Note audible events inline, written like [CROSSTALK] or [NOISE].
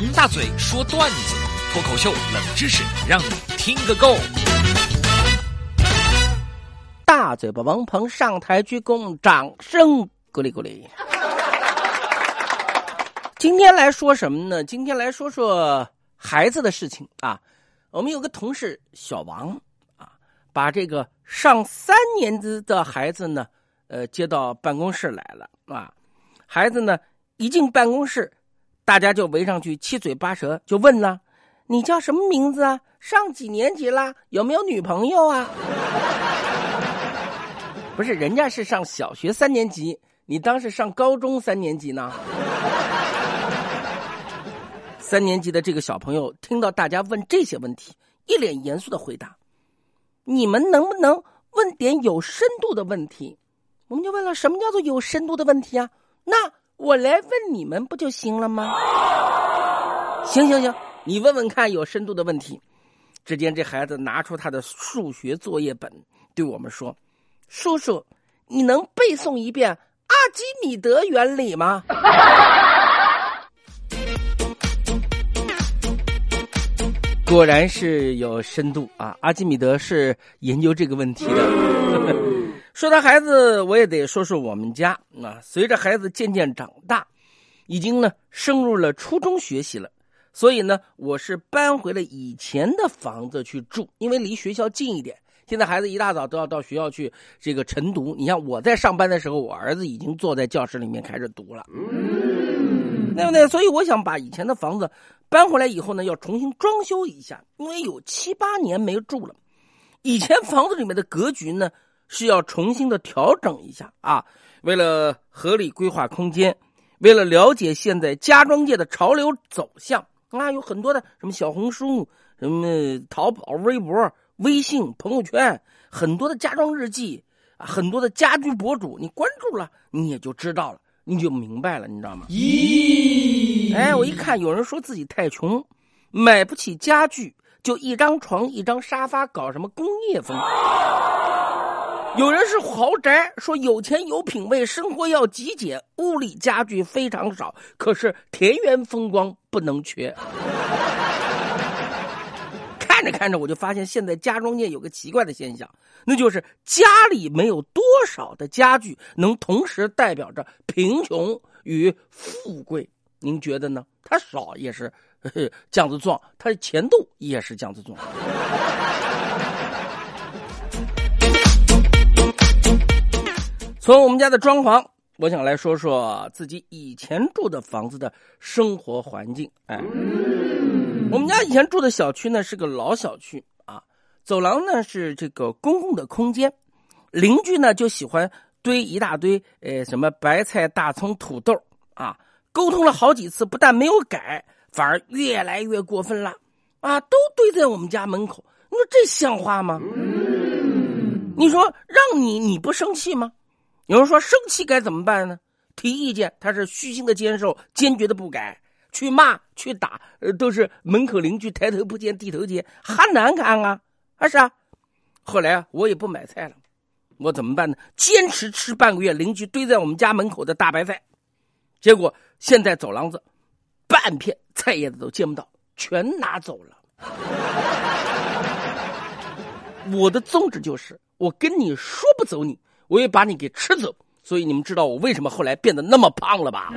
王大嘴说段子，脱口秀冷知识，让你听个够。大嘴巴王鹏上台鞠躬，掌声鼓励鼓励。今天来说什么呢？今天来说说孩子的事情啊。我们有个同事小王啊，把这个上三年级的孩子呢，呃，接到办公室来了啊。孩子呢一进办公室，大家就围上去七嘴八舌，就问了：“你叫什么名字啊？上几年级啦？有没有女朋友啊？” [LAUGHS] 不是，人家是上小学三年级，你当是上高中三年级呢？[LAUGHS] 三年级的这个小朋友听到大家问这些问题，一脸严肃的回答：“你们能不能问点有深度的问题？”我们就问了：“什么叫做有深度的问题啊？”那我来问你们不就行了吗？行行行，你问问看有深度的问题。只见这孩子拿出他的数学作业本，对我们说：“叔叔，你能背诵一遍阿基米德原理吗？” [LAUGHS] 果然是有深度啊！阿基米德是研究这个问题的。[LAUGHS] 说到孩子，我也得说说我们家啊。随着孩子渐渐长大，已经呢升入了初中学习了，所以呢，我是搬回了以前的房子去住，因为离学校近一点。现在孩子一大早都要到学校去这个晨读，你像我在上班的时候，我儿子已经坐在教室里面开始读了。对不对？所以我想把以前的房子搬回来以后呢，要重新装修一下，因为有七八年没住了。以前房子里面的格局呢是要重新的调整一下啊。为了合理规划空间，为了了解现在家装界的潮流走向啊，有很多的什么小红书、什么淘宝、微博、微信、朋友圈，很多的家装日记啊，很多的家居博主，你关注了，你也就知道了。你就明白了，你知道吗？咦，哎，我一看有人说自己太穷，买不起家具，就一张床一张沙发，搞什么工业风；有人是豪宅，说有钱有品位，生活要极简，屋里家具非常少，可是田园风光不能缺。看着看着，我就发现现在家装界有个奇怪的现象，那就是家里没有多少的家具能同时代表着贫穷与富贵。您觉得呢？它少也是这样子壮，它的钱度也是这样子壮。从我们家的装潢，我想来说说自己以前住的房子的生活环境。哎。我们家以前住的小区呢是个老小区啊，走廊呢是这个公共的空间，邻居呢就喜欢堆一大堆呃什么白菜、大葱、土豆啊，沟通了好几次，不但没有改，反而越来越过分了啊，都堆在我们家门口，你说这像话吗？你说让你你不生气吗？有人说生气该怎么办呢？提意见，他是虚心的接受，坚决的不改。去骂去打，呃，都是门口邻居抬头不见低头见，还难看啊？啊是啊。后来啊，我也不买菜了，我怎么办呢？坚持吃半个月邻居堆在我们家门口的大白菜，结果现在走廊子半片菜叶子都见不到，全拿走了。[LAUGHS] 我的宗旨就是，我跟你说不走你，我也把你给吃走。所以你们知道我为什么后来变得那么胖了吧？